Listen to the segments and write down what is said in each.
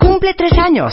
Cumple tres años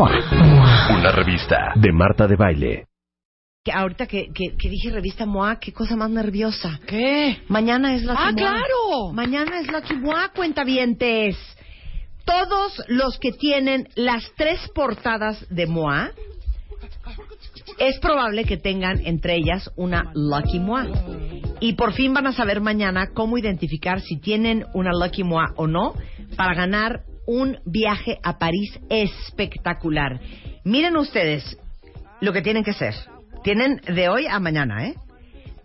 Una revista de Marta de Baile. Que ahorita que, que, que dije revista MOA, qué cosa más nerviosa. ¿Qué? Mañana es Lucky ¡Ah, MOA. claro! Mañana es Lucky MOA, cuentavientes. Todos los que tienen las tres portadas de MOA, es probable que tengan entre ellas una Lucky MOA. Y por fin van a saber mañana cómo identificar si tienen una Lucky MOA o no para ganar un viaje a París espectacular. Miren ustedes lo que tienen que hacer. Tienen de hoy a mañana, ¿eh?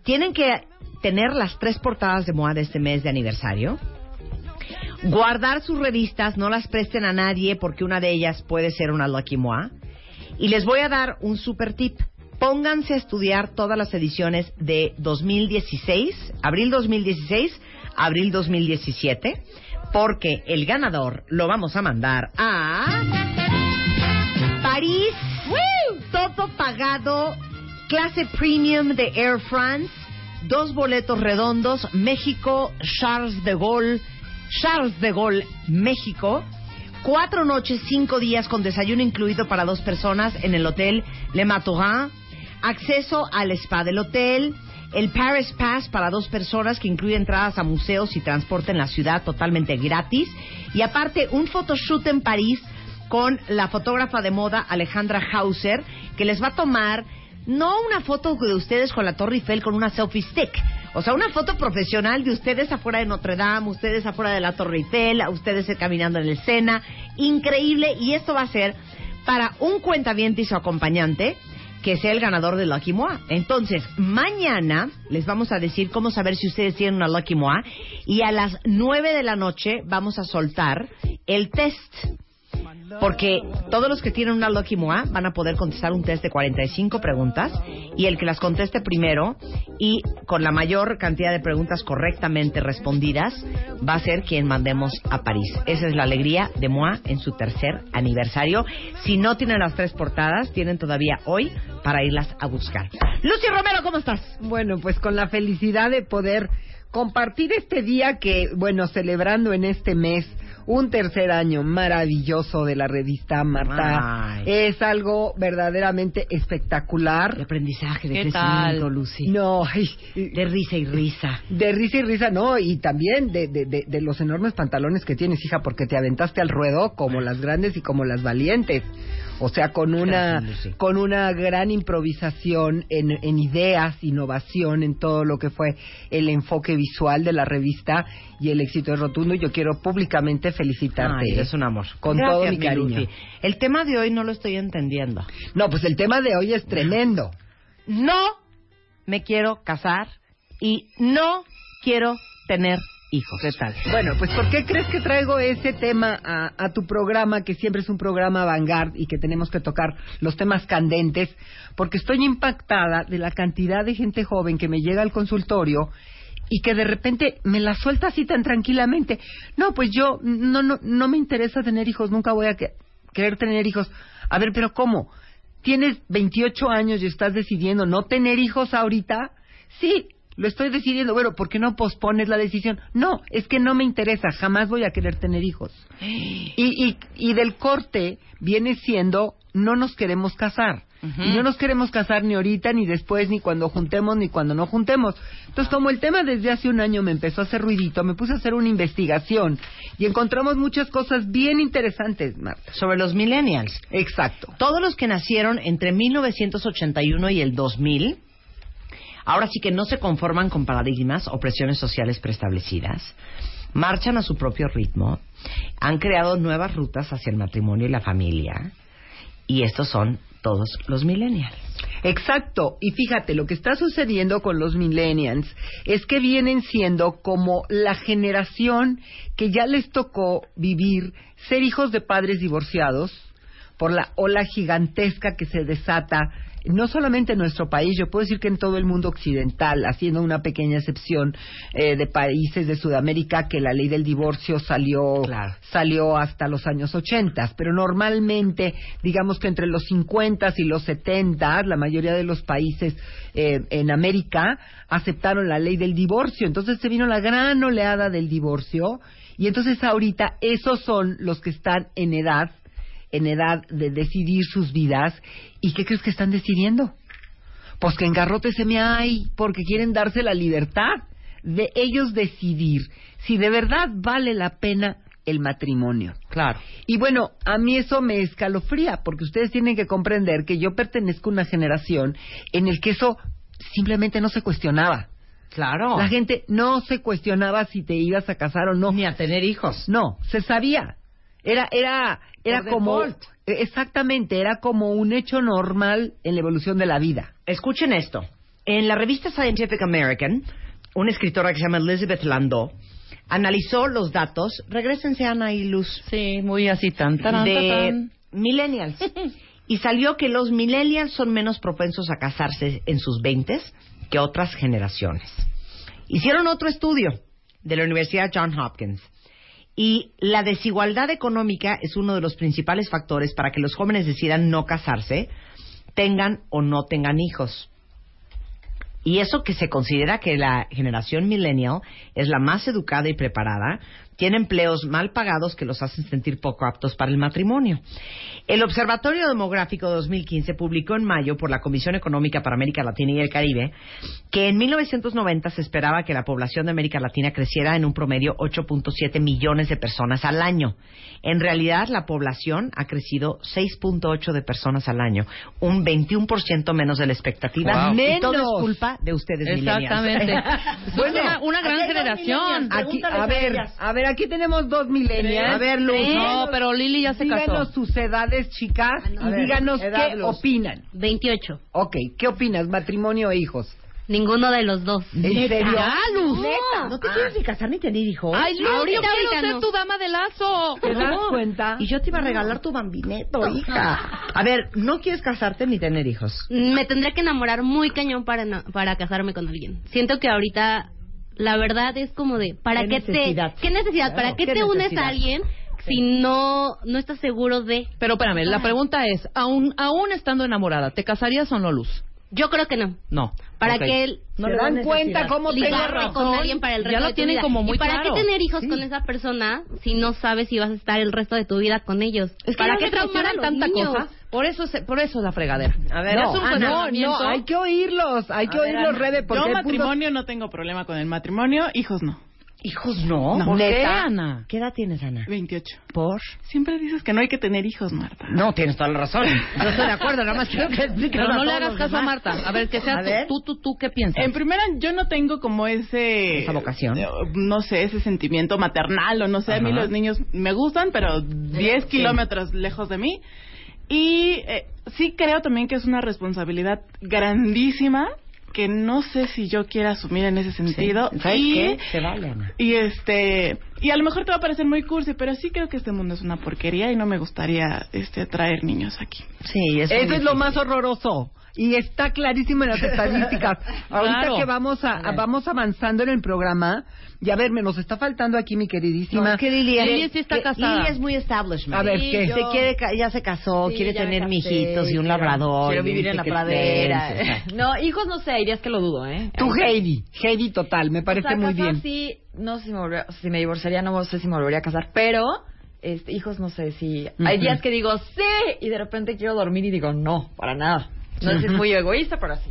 Tienen que tener las tres portadas de MOA de este mes de aniversario. Guardar sus revistas, no las presten a nadie porque una de ellas puede ser una Lucky MOA. Y les voy a dar un super tip. Pónganse a estudiar todas las ediciones de 2016, abril 2016, abril 2017, porque el ganador lo vamos a mandar a París, todo pagado, clase premium de Air France, dos boletos redondos, México, Charles de Gaulle, Charles de Gaulle, México. Cuatro noches, cinco días con desayuno incluido para dos personas en el hotel Le Matorin. Acceso al spa del hotel. El Paris Pass para dos personas que incluye entradas a museos y transporte en la ciudad totalmente gratis. Y aparte, un photoshoot en París con la fotógrafa de moda Alejandra Hauser, que les va a tomar no una foto de ustedes con la Torre Eiffel con una selfie stick, o sea, una foto profesional de ustedes afuera de Notre Dame, ustedes afuera de la Torre Eiffel, ustedes caminando en el Sena, increíble, y esto va a ser para un cuentaviente y su acompañante que sea el ganador de Lucky Moa. Entonces, mañana les vamos a decir cómo saber si ustedes tienen una Lucky Moa y a las 9 de la noche vamos a soltar el test. Porque todos los que tienen una Lucky Moa van a poder contestar un test de 45 preguntas y el que las conteste primero y con la mayor cantidad de preguntas correctamente respondidas va a ser quien mandemos a París. Esa es la alegría de Moa en su tercer aniversario. Si no tienen las tres portadas, tienen todavía hoy para irlas a buscar. Lucy Romero, ¿cómo estás? Bueno, pues con la felicidad de poder compartir este día que, bueno, celebrando en este mes un tercer año maravilloso de la revista Marta. Ay. Es algo verdaderamente espectacular. De aprendizaje, de ¿Qué crecimiento, tal? Lucy. No, ay, De risa y risa. de risa y risa, no, y también de, de, de, de los enormes pantalones que tienes, hija, porque te aventaste al ruedo como las grandes y como las valientes. O sea, con una, Gracias, con una gran improvisación en, en ideas, innovación en todo lo que fue el enfoque visual de la revista y el éxito es rotundo. Y yo quiero públicamente felicitarte. Ay, es un amor. Con Gracias, todo mi cariño. Lucy. El tema de hoy no lo estoy entendiendo. No, pues el tema de hoy es tremendo. No me quiero casar y no quiero tener hijos. ¿Qué tal? Bueno, pues ¿por qué crees que traigo ese tema a, tu programa, que siempre es un programa vanguard y que tenemos que tocar los temas candentes? Porque estoy impactada de la cantidad de gente joven que me llega al consultorio y que de repente me la suelta así tan tranquilamente. No, pues yo no, no, no me interesa tener hijos, nunca voy a que- querer tener hijos. A ver, pero ¿cómo? ¿Tienes 28 años y estás decidiendo no tener hijos ahorita? Sí, lo estoy decidiendo. Bueno, ¿por qué no pospones la decisión? No, es que no me interesa, jamás voy a querer tener hijos. Y, y, y del corte viene siendo, no nos queremos casar. Y no nos queremos casar ni ahorita, ni después, ni cuando juntemos, ni cuando no juntemos. Entonces, como el tema desde hace un año me empezó a hacer ruidito, me puse a hacer una investigación y encontramos muchas cosas bien interesantes, Marta. Sobre los millennials. Exacto. Todos los que nacieron entre 1981 y el 2000, ahora sí que no se conforman con paradigmas o presiones sociales preestablecidas, marchan a su propio ritmo, han creado nuevas rutas hacia el matrimonio y la familia, y estos son todos los millennials. Exacto. Y fíjate, lo que está sucediendo con los millennials es que vienen siendo como la generación que ya les tocó vivir ser hijos de padres divorciados por la ola gigantesca que se desata no solamente en nuestro país, yo puedo decir que en todo el mundo occidental, haciendo una pequeña excepción eh, de países de Sudamérica que la ley del divorcio salió Claro. salió hasta los años 80, pero normalmente, digamos que entre los 50 y los 70, la mayoría de los países eh, en América aceptaron la ley del divorcio. Entonces se vino la gran oleada del divorcio y entonces ahorita esos son los que están en edad en edad de decidir sus vidas y qué crees que están decidiendo? Pues que engarrote se me hay porque quieren darse la libertad de ellos decidir si de verdad vale la pena el matrimonio. Claro. Y bueno, a mí eso me escalofría, porque ustedes tienen que comprender que yo pertenezco a una generación en el que eso simplemente no se cuestionaba. Claro. La gente no se cuestionaba si te ibas a casar o no. Ni a tener hijos. No, se sabía. Era, era, era Por como, default. exactamente, era como un hecho normal en la evolución de la vida. Escuchen esto. En la revista Scientific American, una escritora que se llama Elizabeth Landau analizó los datos, regresense Ana y Luz, Sí, muy así, tan, tan, de millennials. y salió que los millennials son menos propensos a casarse en sus 20 que otras generaciones. Hicieron otro estudio de la Universidad John Hopkins. Y la desigualdad económica es uno de los principales factores para que los jóvenes decidan no casarse, tengan o no tengan hijos. Y eso que se considera que la generación millennial es la más educada y preparada, tiene empleos mal pagados que los hacen sentir poco aptos para el matrimonio. El Observatorio Demográfico 2015 publicó en mayo por la Comisión Económica para América Latina y el Caribe que en 1990 se esperaba que la población de América Latina creciera en un promedio 8.7 millones de personas al año. En realidad, la población ha crecido 6.8 de personas al año, un 21% menos de la expectativa. Wow. Y todo Menos. es culpa de ustedes, millennials. Exactamente. Bueno, una, una gran generación. Aquí, a ver, a ver, aquí tenemos dos millennials. A ver, Luz. No, pero Lili ya se díganos casó. sus edades, chicas, no. y ver, díganos edad, qué Luz. opinan. 28. Ok, ¿qué opinas? ¿Matrimonio e hijos? Ninguno de los dos. ¿En serio? Ah, Luz. Neta, no te quieres ni casar ni tener hijos. Ay, Luz, Ahorita, yo quiero ahorita ser no. tu dama de lazo. ¿Te das cuenta? Y yo te iba a regalar tu bambineto, hija. A ver, ¿no quieres casarte ni tener hijos? Me tendría que enamorar muy cañón para, na- para casarme con alguien. Siento que ahorita la verdad es como de, ¿para ¿Qué qué, te... necesidad? ¿Qué necesidad? Claro, ¿Para qué, ¿qué te unes a alguien si no, no estás seguro de...? Pero espérame, la pregunta es, aún, aún estando enamorada, ¿te casarías o no, Luz? Yo creo que no. No. Para Ok. que él No ¿Se le da dan cuenta cómo ligarme razón? con alguien para el Ya resto lo de tu tienen vida. como muy ¿Y para claro. qué tener hijos Sí. con esa persona si no sabes si vas a estar el resto de tu vida con ellos? Es que ¿Para no qué le traumar a funcionan los tanta niños? cosa. Por eso, es, por eso es la fregadera. A ver, no, es un ah, no, no, hay que oírlos, hay que A ver, oírlos, Ana. Rebe, porque Yo matrimonio no tengo problema con el matrimonio, hijos no. Hijos no. No. ¿Por qué, ¿Neta? Ana? ¿Qué edad tienes, Ana? 28. ¿Por? Siempre dices que no hay que tener hijos, Marta. No, tienes toda la razón. Yo estoy de acuerdo, nada más quiero que expliques Pero no le hagas caso a. Marta. A ver, que sea tú, tú, tú, tú, ¿qué piensas? En primera, yo no tengo como ese... Esa vocación. eh, No sé, ese sentimiento maternal o no sé. A mí los niños me gustan, pero 10 kilómetros lejos de mí. Y eh, sí creo también que es una responsabilidad grandísima que no sé si yo quiera asumir en ese sentido. Sí. ¿Sabes y, qué? Se vale, Ana. Y este y a lo mejor te va a parecer muy cursi, pero sí creo que este mundo es una porquería y no me gustaría este traer niños aquí. Sí, es Eso es lo más horroroso. Y está clarísimo en las estadísticas. Ahorita Claro. que vamos a, vamos avanzando en el programa, y a ver, me nos está faltando aquí mi queridísima. No, es que Lili, Lili sí está que casada. Lili es muy establishment. A ver, Sí, ¿qué? yo- Se quiere, ca- ya se casó, Sí, quiere tener mijitos y un labrador. Quiero vivir en la pradera. pienses, No, hijos no sé, dirías que lo dudo, ¿eh? Tú, Heidi. Heidi total, me parece O sea, muy bien. sí, no sé si me, volvería- si me divorciaría, no sé si me volvería a casar, pero este, hijos, no sé si... Hay días que digo sí y de repente quiero dormir y digo no, para nada. No sé si es muy egoísta, pero así.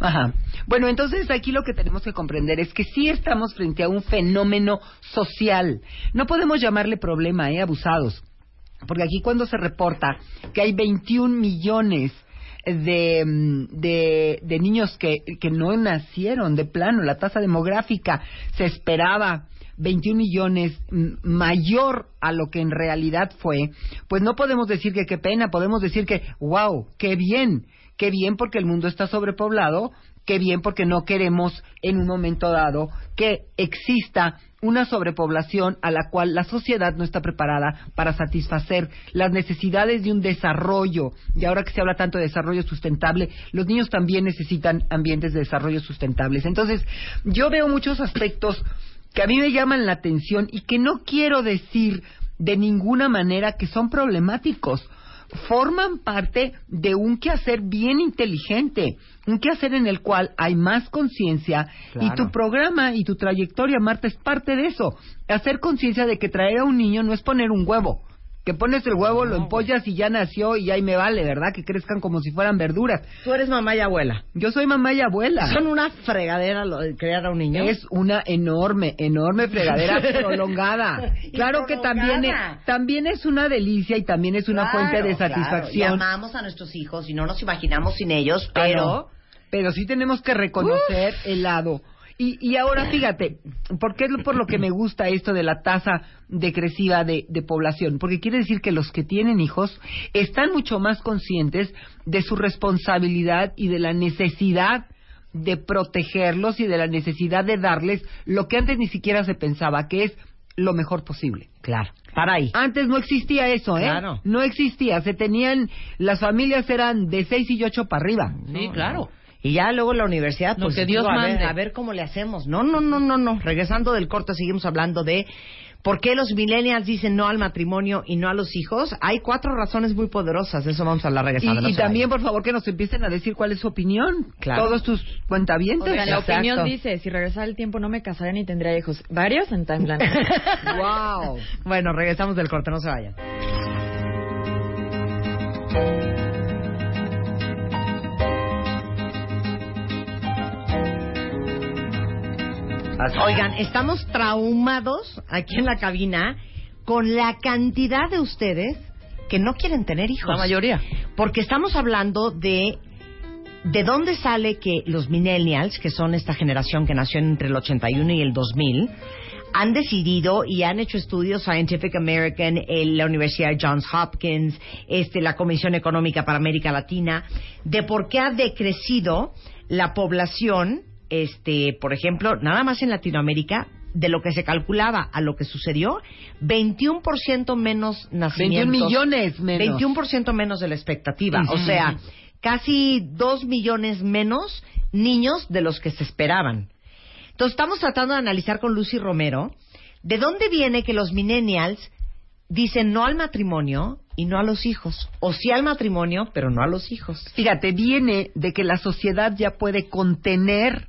Ajá. Bueno, entonces aquí lo que tenemos que comprender es que sí estamos frente a un fenómeno social. No podemos llamarle problema, ¿eh? Abusados. Porque aquí cuando se reporta que hay 21 millones de, mm, de, de niños que, que no nacieron de plano, la tasa demográfica se esperaba 21 millones mm, mayor a lo que en realidad fue, pues no podemos decir que qué pena, podemos decir que, wow, qué bien, qué bien porque el mundo está sobrepoblado, qué bien porque no queremos en un momento dado que exista una sobrepoblación a la cual la sociedad no está preparada para satisfacer las necesidades de un desarrollo. Y ahora que se habla tanto de desarrollo sustentable, los niños también necesitan ambientes de desarrollo sustentables. Entonces, yo veo muchos aspectos que a mí me llaman la atención y que no quiero decir de ninguna manera que son problemáticos forman parte de un quehacer bien inteligente, un quehacer en el cual hay más conciencia y tu programa y tu trayectoria, Marta, es parte de eso. Hacer conciencia de que traer a un niño no es poner un huevo, que pones el huevo, lo empollas y ya nació y ahí me vale, ¿verdad? Que crezcan como si fueran verduras. Tú eres mamá y abuela. Yo soy mamá y abuela. Son una fregadera lo de crear a un niño. Es una enorme, enorme fregadera prolongada. Claro que también es, también es una delicia y también es una fuente de satisfacción. Claro, y amamos a nuestros hijos y no nos imaginamos sin ellos, Ah, pero... Pero sí tenemos que reconocer el lado. Y, y ahora fíjate, ¿por qué es por lo que me gusta esto de la tasa decresiva de, de población? Porque quiere decir que los que tienen hijos están mucho más conscientes de su responsabilidad y de la necesidad de protegerlos y de la necesidad de darles lo que antes ni siquiera se pensaba, que es lo mejor posible. Claro, para ahí. Antes no existía eso, ¿eh? Claro. No existía. Se tenían, las familias eran de seis y ocho para arriba. Sí, claro. Y ya luego la universidad, pues que Dios digo, a, ver, a ver cómo le hacemos. No, no, no, no, no. Regresando del corte, seguimos hablando de por qué los millennials dicen no al matrimonio y no a los hijos. Hay cuatro razones muy poderosas. De eso vamos a hablar Y, regresando. no y se también, por favor, que nos empiecen a decir cuál es su opinión. Claro. Todos tus cuentavientes. Oigan, la Exacto. opinión dice, si regresara el tiempo no me casaría ni tendría hijos. Varios en Timeline. wow. Bueno, regresamos del corte, no se vayan. Oigan, estamos traumados aquí en la cabina con la cantidad de ustedes que no quieren tener hijos. La mayoría. Porque estamos hablando de de dónde sale que los millennials, que son esta generación que nació entre el 81 y el 2000, han decidido y han hecho estudios Scientific American, el- la Universidad de Johns Hopkins, este, la Comisión Económica para América Latina, de por qué ha decrecido la población, este, por ejemplo, nada más en Latinoamérica, de lo que se calculaba a lo que sucedió, 21% menos 21 nacimientos. millones menos. 21% menos de la expectativa. O sea, casi 2 millones menos niños de los que se esperaban. Entonces, estamos tratando de analizar con Lucy Romero de dónde viene que los millennials dicen no al matrimonio y no a los hijos. O sí al matrimonio, pero no a los hijos. Fíjate, viene de que la sociedad ya puede contener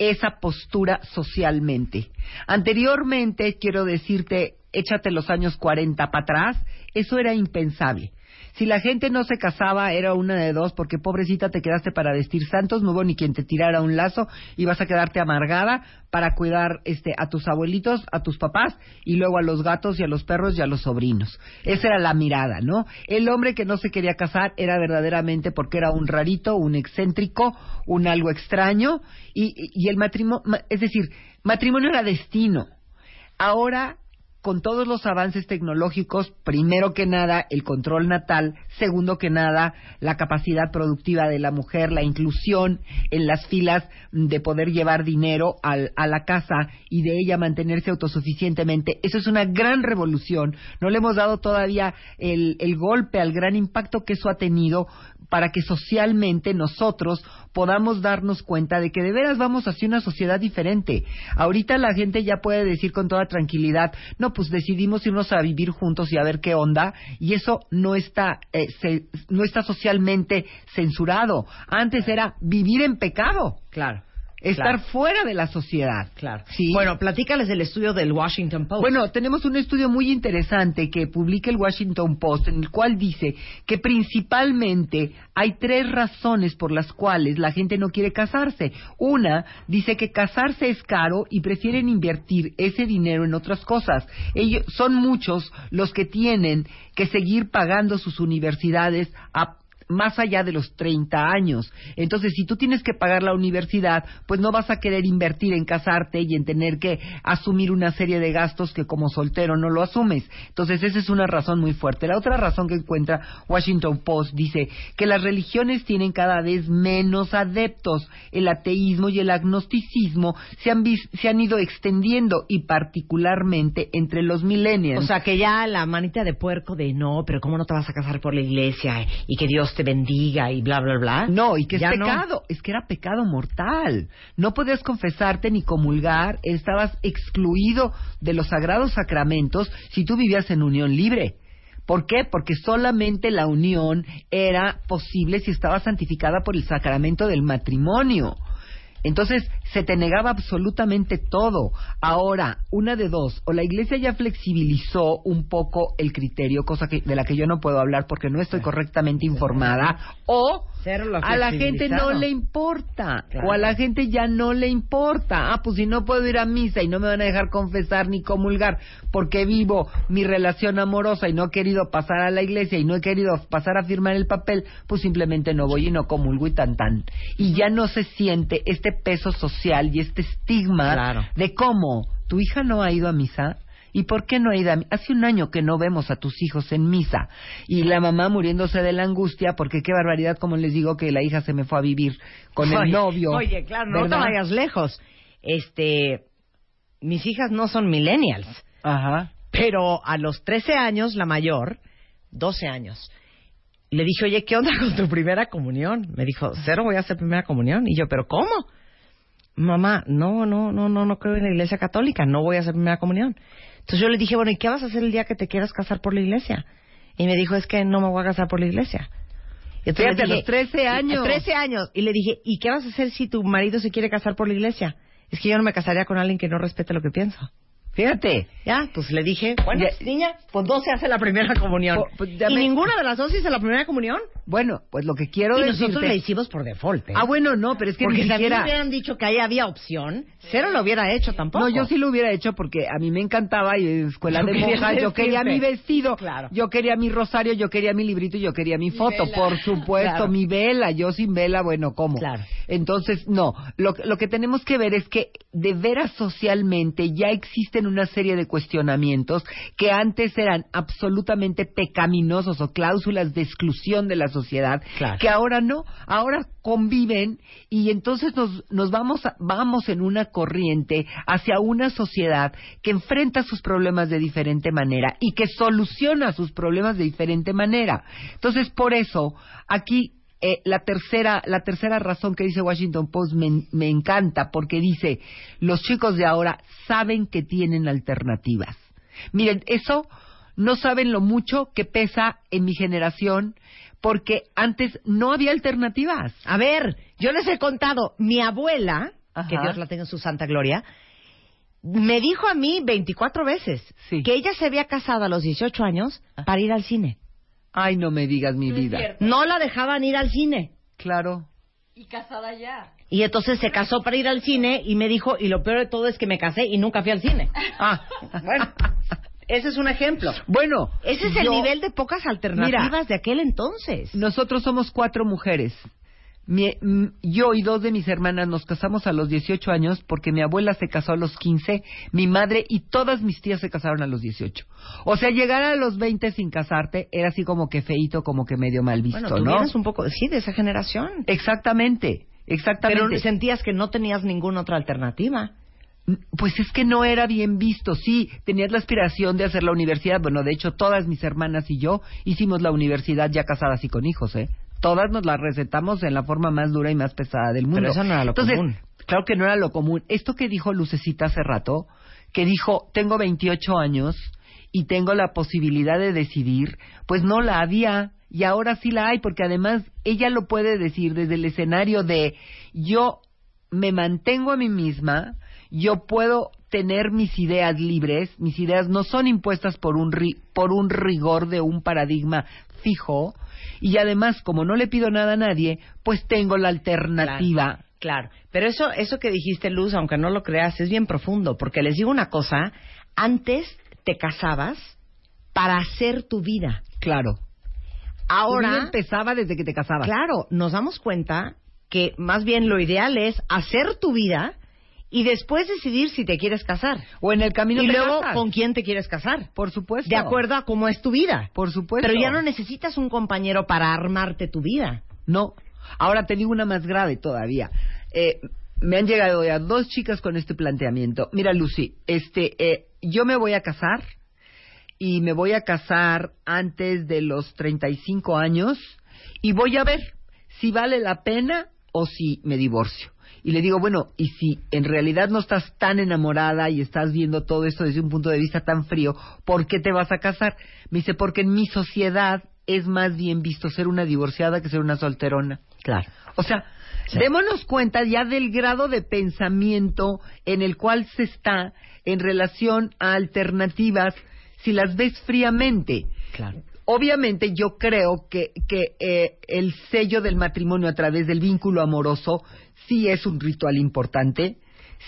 esa postura socialmente. Anteriormente, quiero decirte, échate los años 40 para atrás, eso era impensable. Si la gente no se casaba, era una de dos, porque pobrecita te quedaste para vestir santos, no hubo ni quien te tirara un lazo y vas a quedarte amargada para cuidar este, a tus abuelitos, a tus papás y luego a los gatos y a los perros y a los sobrinos. Esa era la mirada, ¿no? El hombre que no se quería casar era verdaderamente porque era un rarito, un excéntrico, un algo extraño y, y- el matrimonio, es decir, matrimonio era destino. Ahora con todos los avances tecnológicos, primero que nada el control natal, segundo que nada la capacidad productiva de la mujer, la inclusión en las filas de poder llevar dinero al- a la casa y de ella mantenerse autosuficientemente. Eso es una gran revolución. No le hemos dado todavía el, el golpe al gran impacto que eso ha tenido para que socialmente nosotros podamos darnos cuenta de que de veras vamos hacia una sociedad diferente. Ahorita la gente ya puede decir con toda tranquilidad, no, pues decidimos irnos a vivir juntos y a ver qué onda, y eso no está, eh, se- no está socialmente censurado. Antes era vivir en pecado. Claro. Estar Claro. fuera de la sociedad. Claro. Sí. Bueno, platícales del estudio del Washington Post. Bueno, tenemos un estudio muy interesante que publica el Washington Post en el cual dice que principalmente hay tres razones por las cuales la gente no quiere casarse. Una, dice que casarse es caro y prefieren invertir ese dinero en otras cosas. Ellos son muchos los que tienen que seguir pagando sus universidades a más allá de los 30 años. Entonces, si tú tienes que pagar la universidad, pues no vas a querer invertir en casarte y en tener que asumir una serie de gastos que como soltero no lo asumes. Entonces, esa es una razón muy fuerte. La otra razón que encuentra Washington Post dice que las religiones tienen cada vez menos adeptos. El ateísmo y el agnosticismo se han, se han ido extendiendo y particularmente entre los millennials. O sea, que ya la manita de puerco de no, pero ¿cómo no te vas a casar por la iglesia? Y que Dios te bendiga y bla, bla, bla. No, y que es Ya no. pecado, es que era pecado mortal. No podías confesarte ni comulgar, estabas excluido de los sagrados sacramentos si tú vivías en unión libre. ¿Por qué? Porque solamente la unión era posible si estaba santificada por el sacramento del matrimonio. Entonces se te negaba absolutamente todo. Ahora, una de dos, o la iglesia ya flexibilizó un poco el criterio, cosa que, de la que yo no puedo hablar porque no estoy correctamente informada, o a la gente no le importa, Claro. o a la gente ya no le importa. Ah, pues si no puedo ir a misa y no me van a dejar confesar ni comulgar porque vivo mi relación amorosa y no he querido pasar a la iglesia y no he querido pasar a firmar el papel, pues simplemente no voy y no comulgo y tan tan. Y ya no se siente este peso social y este estigma Claro. de cómo tu hija no ha ido a misa. ¿Y por qué no ha ido a misa? Hace un año que no vemos a tus hijos en misa. Y la mamá muriéndose de la angustia, porque qué barbaridad, como les digo, que la hija se me fue a vivir con el novio. Oye, claro, no te vayas lejos. Este, mis hijas no son millennials, Ajá. pero a los 13 años, la mayor, 12 años, le dije, oye, ¿qué onda con tu primera comunión? Me dijo, cero voy a hacer primera comunión. Y yo, ¿pero cómo? Mamá, no, no, no, no, no creo en la iglesia católica, no voy a hacer primera comunión. Entonces yo le dije, bueno, ¿y qué vas a hacer el día que te quieras casar por la iglesia? Y me dijo, es que no me voy a casar por la iglesia. Y entonces Fíjate, a los 13 años. 13 años. Y le dije, ¿y qué vas a hacer si tu marido se quiere casar por la iglesia? Es que yo no me casaría con alguien que no respete lo que pienso. Fíjate. Ya, pues le dije, bueno, Ya- niña, pues dos se hace la primera comunión. Po- pues ¿Y ninguna de las dos hice la primera comunión? Bueno, pues lo que quiero y decirte... nosotros le hicimos por default. ¿eh? Ah, bueno, no, pero es que Porque ni si siquiera... hubieran dicho que ahí había opción, cero lo hubiera hecho tampoco. No, yo sí lo hubiera hecho porque a mí me encantaba y en escuela Yo de monjas yo quería mi vestido, Claro. yo quería mi rosario, yo quería mi librito y yo quería mi foto, por supuesto, Claro. mi vela, yo sin vela, bueno, ¿cómo? Claro. Entonces, no, lo, lo que tenemos que ver es que de veras socialmente ya una serie de cuestionamientos que antes eran absolutamente pecaminosos o cláusulas de exclusión de la sociedad, Claro. que ahora no, ahora conviven y entonces nos, nos vamos, a- vamos en una corriente hacia una sociedad que enfrenta sus problemas de diferente manera y que soluciona sus problemas de diferente manera. Entonces, por eso, aquí eh, la tercera la tercera razón que dice Washington Post me, me encanta porque dice los chicos de ahora saben que tienen alternativas. Miren, eso no saben lo mucho que pesa en mi generación porque antes no había alternativas. A ver, yo les he contado, mi abuela, Ajá. que Dios la tenga en su santa gloria, me dijo a mí 24 veces Sí. que ella se había casado a los 18 años para ir al cine. Ay, no me digas mi vida. No la dejaban ir al cine. Claro. Y casada ya. Y entonces se casó para ir al cine y me dijo, y lo peor de todo es que me casé y nunca fui al cine. Ah, Bueno, ese es un ejemplo. bueno, Ese es el yo- nivel de pocas alternativas Mira, de aquel entonces. Nosotros somos cuatro mujeres. Mi- m- yo y dos de mis hermanas nos casamos a los 18 años porque mi abuela se casó a los 15, mi madre y todas mis tías se casaron a los 18. O sea, llegar a los 20 sin casarte era así como que feito, como que medio mal visto, bueno, tú ¿no? un poco, sí, de esa generación. Exactamente, exactamente. Pero sentías que no tenías ninguna otra alternativa. Pues es que no era bien visto, sí, tenías la aspiración de hacer la universidad, bueno, de hecho todas mis hermanas y yo hicimos la universidad ya casadas y con hijos, ¿eh? Todas nos la recetamos en la forma más dura y más pesada del mundo. Pero eso no era lo Entonces, común. Claro que no era lo común. Esto que dijo Lucecita hace rato, que dijo, tengo 28 años y tengo la posibilidad de decidir, pues no la había y ahora sí la hay, porque además ella lo puede decir desde el escenario de yo me mantengo a mí misma, yo puedo tener mis ideas libres, mis ideas no son impuestas por un, ri- por un rigor de un paradigma fijo, y además, como no le pido nada a nadie, pues tengo la alternativa. Claro, pero eso, eso que dijiste, Luz, aunque no lo creas, es bien profundo, porque les digo una cosa, antes te casabas para hacer tu vida. Claro. Tu vida Ahora, empezaba desde que te casabas. claro, nos damos cuenta que más bien lo ideal es hacer tu vida y después decidir si te quieres casar. O en el camino y te luego casas. con quién te quieres casar. Por supuesto. De acuerdo a cómo es tu vida. Por supuesto. Pero ya no necesitas un compañero para armarte tu vida. No. Ahora te digo una más grave todavía. Eh, me han llegado ya dos chicas con este planteamiento. Mira, Lucy, este, eh, yo me voy a casar y me voy a casar antes de los 35 años y voy a ver si vale la pena o si me divorcio. Y le digo, bueno, y si en realidad no estás tan enamorada y estás viendo todo esto desde un punto de vista tan frío, ¿por qué te vas a casar? Me dice, porque en mi sociedad es más bien visto ser una divorciada que ser una solterona. Claro. O sea, démonos cuenta ya del grado de pensamiento en el cual se está en relación a alternativas si las ves fríamente. Claro. Obviamente yo creo que, que eh, el sello del matrimonio a través del vínculo amoroso sí es un ritual importante,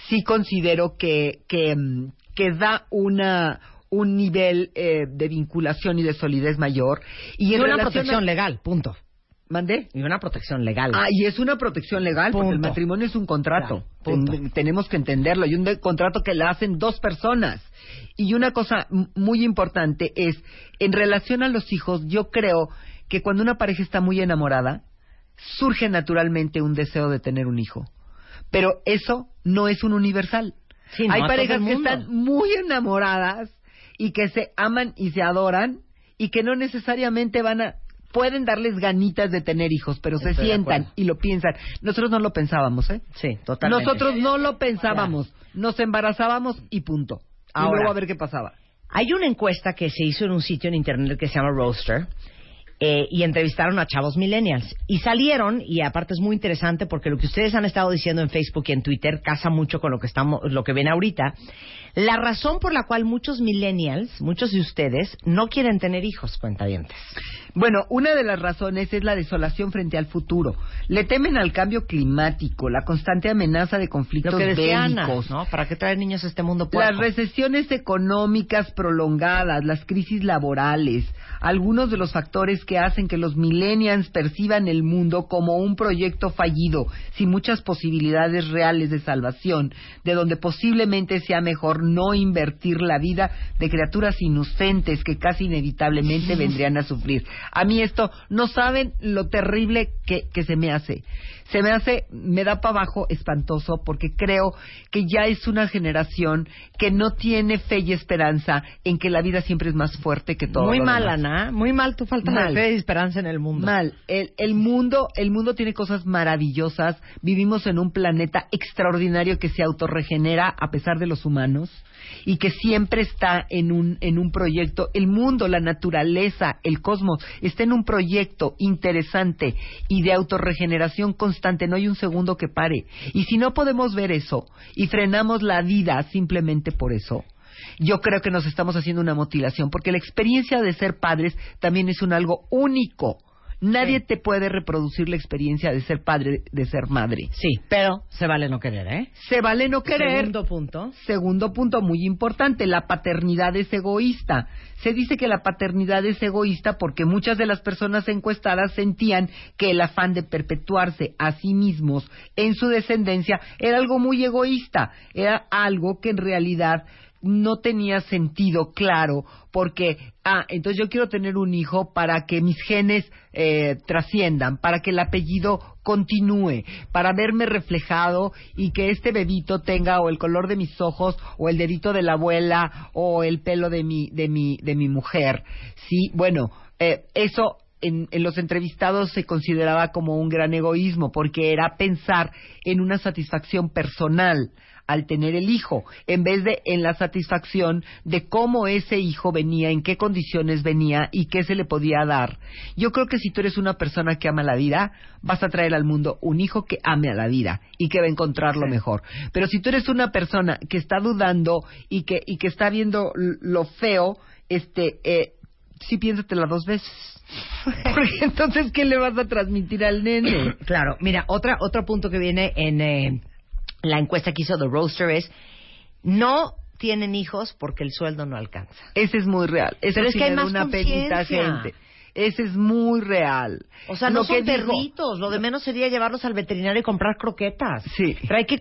sí considero que, que, mm, que da una un nivel eh, de vinculación y de solidez mayor y, Y en una a- protección legal, punto. ¿Mandé? Y una protección legal. Ah, y es una protección legal porque el matrimonio es un contrato. Claro, punto. Ten- tenemos que entenderlo. Y un contrato que le hacen dos personas. Y una cosa muy importante es, en relación a los hijos, yo creo que cuando una pareja está muy enamorada, surge naturalmente un deseo de tener un hijo. Pero eso no es un universal. Sí, no Hay parejas que están muy enamoradas y que se aman y se adoran y que no necesariamente van a pueden darles ganitas de tener hijos, pero se Estoy sientan y lo piensan. Nosotros no lo pensábamos, ¿eh? Sí, totalmente. Nosotros no lo pensábamos. Nos embarazábamos y punto. y Ahora. luego a ver qué pasaba. Hay una encuesta que se hizo en un sitio en internet que se llama Roaster eh, y entrevistaron a chavos millennials y salieron y aparte es muy interesante porque lo que ustedes han estado diciendo en Facebook y en Twitter casa mucho con lo que estamos lo que ven ahorita. La razón por la cual muchos millennials, muchos de ustedes no quieren tener hijos, cuentavientes. Bueno, una de las razones es la desolación frente al futuro. Le temen al cambio climático, la constante amenaza de conflictos Lo que decía Ana, bélicos, ¿no? ¿Para qué traer niños a este mundo Las puerco? recesiones económicas prolongadas, las crisis laborales, algunos de los factores que hacen que los millennials perciban el mundo como un proyecto fallido, sin muchas posibilidades reales de salvación, de donde posiblemente sea mejor no invertir la vida de criaturas inocentes que casi inevitablemente vendrían a sufrir. A mí esto, no saben lo terrible que, que se me hace. Se me hace, me da para abajo espantoso porque creo que ya es una generación que no tiene fe y esperanza en que la vida siempre es más fuerte que todo. muy lo mal, demás. Ana. Muy mal tu falta Mal. de fe y esperanza en el mundo. Mal. El, el mundo, el mundo tiene cosas maravillosas. Vivimos en un planeta extraordinario que se autorregenera a pesar de los humanos y que siempre está en un, en un proyecto. El mundo, la naturaleza, el cosmos, está en un proyecto interesante y de autorregeneración constante. No hay un segundo que pare. Y si no podemos ver eso y frenamos la vida simplemente por eso, yo creo que nos estamos haciendo una mutilación, porque la experiencia de ser padres también es un algo único. Nadie te puede reproducir la experiencia de ser padre, de ser madre. Sí, pero se vale no querer, ¿eh? Se vale no querer. Segundo punto. Segundo punto muy importante, la paternidad es egoísta. Se dice que la paternidad es egoísta porque muchas de las personas encuestadas sentían que el afán de perpetuarse a sí mismos en su descendencia era algo muy egoísta, era algo que en realidad no tenía sentido claro porque ah entonces yo quiero tener un hijo para que mis genes eh, trasciendan para que el apellido continúe para verme reflejado y que este bebito tenga o el color de mis ojos o el dedito de la abuela o el pelo de mi de mi de mi mujer sí bueno eh, eso en, en los entrevistados se consideraba como un gran egoísmo porque era pensar en una satisfacción personal al tener el hijo, en vez de en la satisfacción de cómo ese hijo venía, en qué condiciones venía y qué se le podía dar. Yo creo que si tú eres una persona que ama la vida, vas a traer al mundo un hijo que ame a la vida y que va a encontrar lo mejor. Pero si tú eres una persona que está dudando y que, y que está viendo lo feo, este, eh, sí piénsatela dos veces. Porque entonces, ¿qué le vas a transmitir al nene? Claro, mira, otra, otro punto que viene en eh, la encuesta que hizo The Roaster es, no tienen hijos porque el sueldo no alcanza. Ese es muy real. Eso Pero es que hay más una penita, gente. Ese es muy real. O sea, no son que perritos. Lo de menos sería llevarlos al veterinario y comprar croquetas. Sí. Pero hay que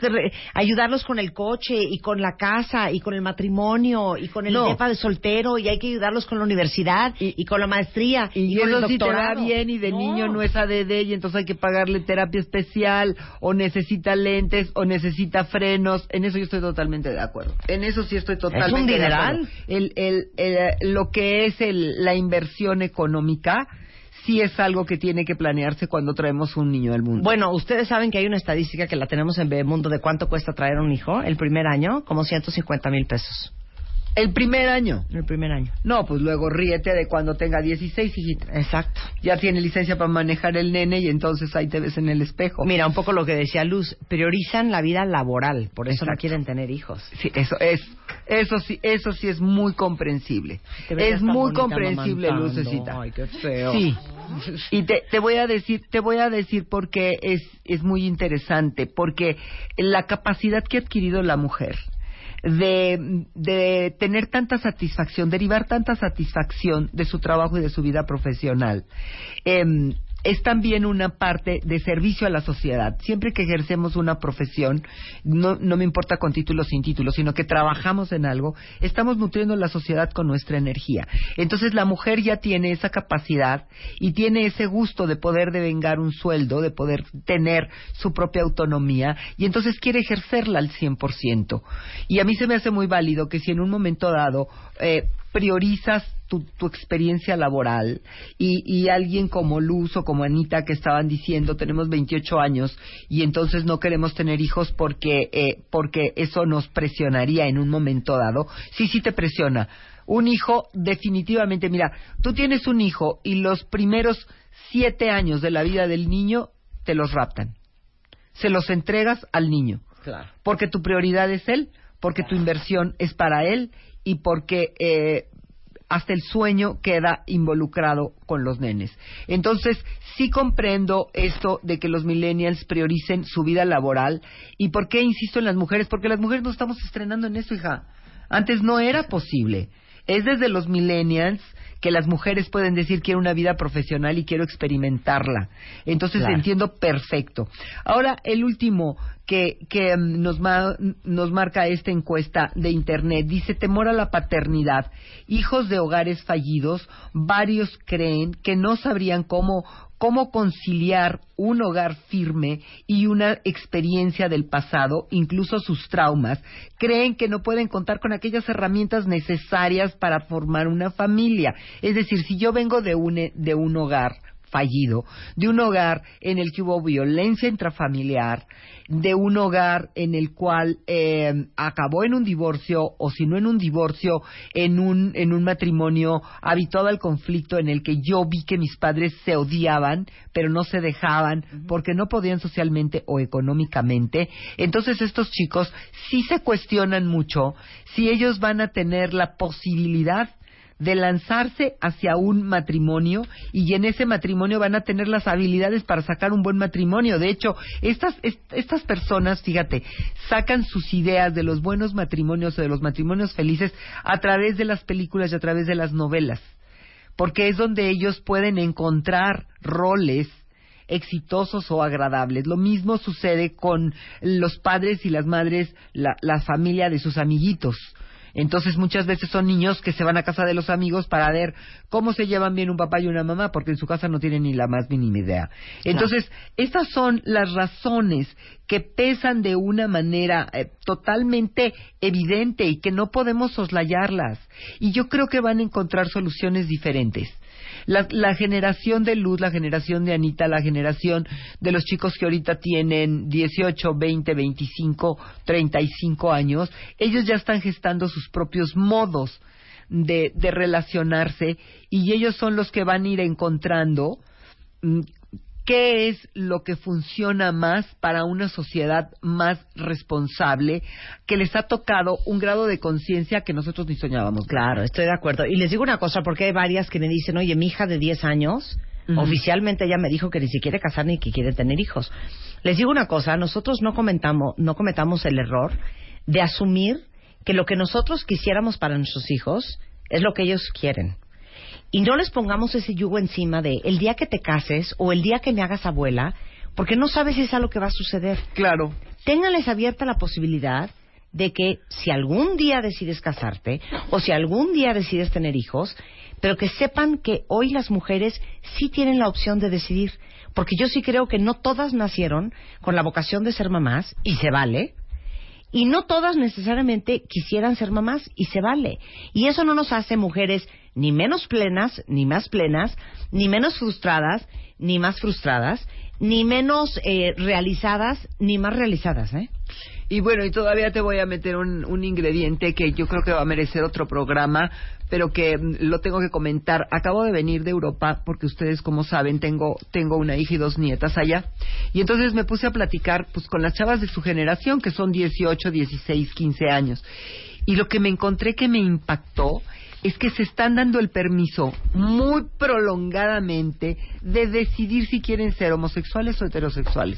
ayudarlos con el coche y con la casa y con el matrimonio y con el No. de soltero y hay que ayudarlos con la universidad y, con la maestría y, Y, con el eso sí te va doctorado. bien y de No. niño no es ADD y entonces hay que pagarle terapia especial o necesita lentes o necesita frenos. En eso yo estoy totalmente de acuerdo. En eso sí estoy totalmente de dineral. acuerdo. El, el, el- lo que es el- la inversión económica sí es algo que tiene que planearse cuando traemos un niño al mundo. Bueno, ustedes saben que hay una estadística que la tenemos en Bebemundo de cuánto cuesta traer un hijo el primer año, como 150 mil pesos. El primer año. El primer año. No, pues luego ríete de cuando tenga 16, hijita. Exacto. Ya tiene licencia para manejar el nene y entonces ahí te ves en el espejo. Mira, un poco lo que decía Luz, priorizan la vida laboral, por eso no quieren tener hijos. Sí, eso es, eso sí, eso sí es muy comprensible. Es muy comprensible, amamantando. Lucecita. Ay, qué feo. Sí. Y te, te voy a decir, te voy a decir porque es, es muy interesante, porque la capacidad que ha adquirido la mujer de, de tener tanta satisfacción, derivar tanta satisfacción de su trabajo y de su vida profesional, em, es también una parte de servicio a la sociedad. Siempre que ejercemos una profesión, no, no me importa con título o sin título, sino que trabajamos en algo, estamos nutriendo la sociedad con nuestra energía. Entonces la mujer ya tiene esa capacidad y tiene ese gusto de poder devengar un sueldo, de poder tener su propia autonomía y entonces quiere ejercerla al 100%. Y a mí se me hace muy válido que si en un momento dado eh, priorizas tu, tu experiencia laboral y, y alguien como Luz o como Anita que estaban diciendo tenemos 28 años y entonces no queremos tener hijos porque eh, porque eso nos presionaría en un momento dado sí sí te presiona. Un hijo definitivamente mira tú tienes un hijo y los primeros siete años de la vida del niño te los raptan. Se los entregas al niño. Claro. porque tu prioridad es él, porque tu inversión es para él y porque eh, hasta el sueño queda involucrado con los nenes. Entonces, sí comprendo esto de que los millennials prioricen su vida laboral. ¿Y por qué insisto en las mujeres? Porque las mujeres no estamos estrenando en eso, hija. Antes no era posible. Es desde los millennials que las mujeres pueden decir quiero una vida profesional y quiero experimentarla. Entonces Claro. entiendo perfecto. Ahora, el último que, que mm, nos, ma- nos marca esta encuesta de Internet dice temor a la paternidad. Hijos de hogares fallidos, varios creen que no sabrían cómo, cómo conciliar un hogar firme y una experiencia del pasado, incluso sus traumas, creen que no pueden contar con aquellas herramientas necesarias para formar una familia. Es decir, si yo vengo de un, de un hogar fallido, de un hogar en el que hubo violencia intrafamiliar, de un hogar en el cual eh, acabó en un divorcio o si no en un divorcio, en un, en un matrimonio habituado al conflicto en el que yo vi que mis padres se odiaban, pero no se dejaban porque no podían socialmente o económicamente. Entonces estos chicos sí se cuestionan mucho si ellos van a tener la posibilidad de lanzarse hacia un matrimonio y en ese matrimonio van a tener las habilidades para sacar un buen matrimonio. De hecho, estas, est- estas personas, fíjate, sacan sus ideas de los buenos matrimonios o de los matrimonios felices a través de las películas y a través de las novelas, porque es donde ellos pueden encontrar roles exitosos o agradables. Lo mismo sucede con los padres y las madres, la, la familia de sus amiguitos. Entonces muchas veces son niños que se van a casa de los amigos para ver cómo se llevan bien un papá y una mamá, porque en su casa no tienen ni la más mínima idea. Entonces, estas son las razones que pesan de una manera eh, totalmente evidente y que no podemos soslayarlas. Y yo creo que van a encontrar soluciones diferentes. La, la generación de Luz, la generación de Anita, la generación de los chicos que ahorita tienen 18, 20, 25, 35 años, ellos ya están gestando sus propios modos de, de relacionarse y ellos son los que van a ir encontrando mm, qué es lo que funciona más para una sociedad más responsable que les ha tocado un grado de conciencia que nosotros ni soñábamos. Claro, estoy de acuerdo. Y les digo una cosa, porque hay varias que me dicen, oye, mi hija de 10 años, oficialmente ella me dijo que ni se quiere casar ni que quiere tener hijos. Les digo una cosa, nosotros no comentamos, no cometamos el error de asumir que lo que nosotros quisiéramos para nuestros hijos es lo que ellos quieren. Y no les pongamos ese yugo encima de el día que te cases o el día que me hagas abuela, porque no sabes si es algo que va a suceder. Claro. Ténganles abierta la posibilidad de que si algún día decides casarte o si algún día decides tener hijos, pero que sepan que hoy las mujeres sí tienen la opción de decidir, porque yo sí creo que no todas nacieron con la vocación de ser mamás y se vale, y no todas necesariamente quisieran ser mamás y se vale. Y eso no nos hace mujeres ni menos plenas, ni más plenas, ni menos frustradas, ni más frustradas, ni menos eh, realizadas, ni más realizadas, ¿eh? Y bueno, y todavía te voy a meter un, un ingrediente que yo creo que va a merecer otro programa, pero que mm, lo tengo que comentar. Acabo de venir de Europa porque ustedes, como saben, tengo tengo una hija y dos nietas allá. Y entonces me puse a platicar pues con las chavas de su generación, que son 18, 16, 15 años. Y lo que me encontré que me impactó es que se están dando el permiso muy prolongadamente de decidir si quieren ser homosexuales o heterosexuales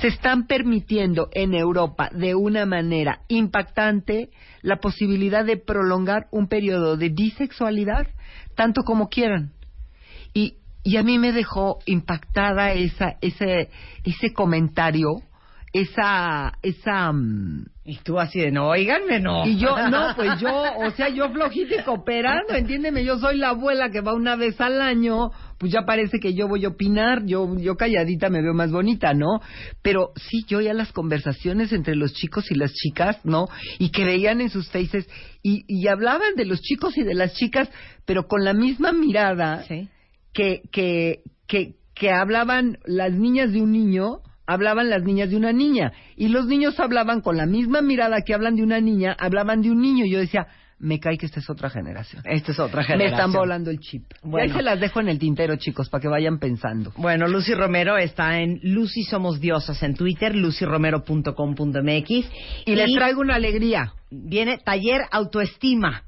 se están permitiendo en Europa de una manera impactante la posibilidad de prolongar un periodo de bisexualidad tanto como quieran. Y, y a mí me dejó impactada esa, ese, ese comentario, esa, esa, mm, Y tú así de, no, oíganme, no. y yo, no, pues yo, o sea, yo flojita y cooperando, entiéndeme, yo soy la abuela que va una vez al año, pues ya parece que yo voy a opinar, yo, yo calladita me veo más bonita, ¿no? Pero sí, yo ya las conversaciones entre los chicos y las chicas, ¿no? Y que veían en sus faces, y, y hablaban de los chicos y de las chicas, pero con la misma mirada Sí. que, que, que, que hablaban las niñas de un niño, hablaban las niñas de una niña. Y los niños hablaban con la misma mirada que hablan de una niña, hablaban de un niño. Y yo decía, me cae que esta es otra generación. Esta es otra Me generación. están volando el chip. Bueno. Y ahí se las dejo en el tintero, chicos, para que vayan pensando. Bueno, Lucy Romero está en Lucy Somos Diosas en Twitter, lucyromero.com.mx. Y les traigo una alegría. Viene Taller Autoestima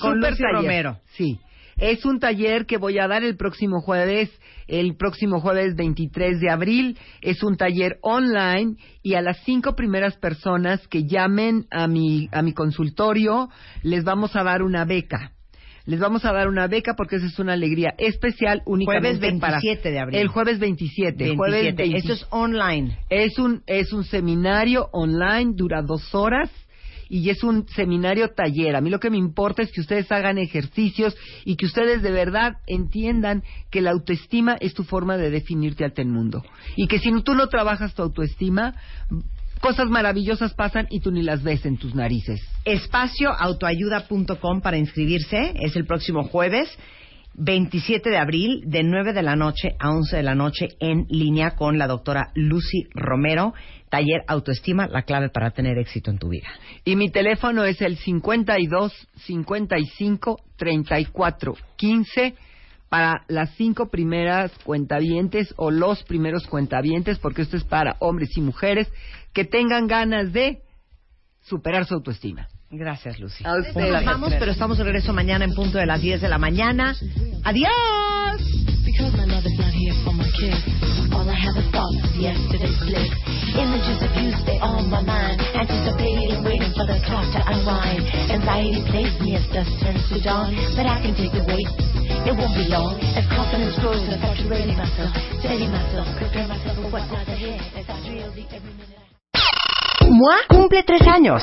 con Super Lucy taller. Romero. Sí. Es un taller que voy a dar el próximo jueves, el próximo jueves 23 de abril. Es un taller online y a las cinco primeras personas que llamen a mi, a mi consultorio les vamos a dar una beca. Les vamos a dar una beca porque esa es una alegría especial únicamente Jueves para 27 de abril. El jueves 27. Jueves 27. 20 Esto es online. es un, es un seminario online, dura dos horas y es un seminario taller. A mí lo que me importa es que ustedes hagan ejercicios y que ustedes de verdad entiendan que la autoestima es tu forma de definirte ante el mundo. Y que si tú no trabajas tu autoestima, cosas maravillosas pasan y tú ni las ves en tus narices. Espacioautoayuda.com para inscribirse. Es el próximo jueves. 27 de abril, de 9 de la noche a 11 de la noche, en línea con la doctora Lucy Romero. Taller Autoestima, la clave para tener éxito en tu vida. Y mi teléfono es el 52 55 34 15 para las cinco primeras cuentavientes o los primeros cuentavientes, porque esto es para hombres y mujeres que tengan ganas de superar su autoestima. Gracias, Lucy. A ustedes. Nos vamos, pero estamos de regreso mañana en punto de las 10 de la mañana. ¡Adiós! Because my love is not here for my kids. All I have is thoughts of yesterday's bliss. Images of you stay on my mind. Anticipating, waiting for the clock to unwind. Anxiety plays me as dusk turns to dawn. But I can take the wait. It won't be long. As confidence grows, I start to ready myself. Steady myself. Prepare myself for what lies ahead. As I drill the every minute. I- MOA cumple tres años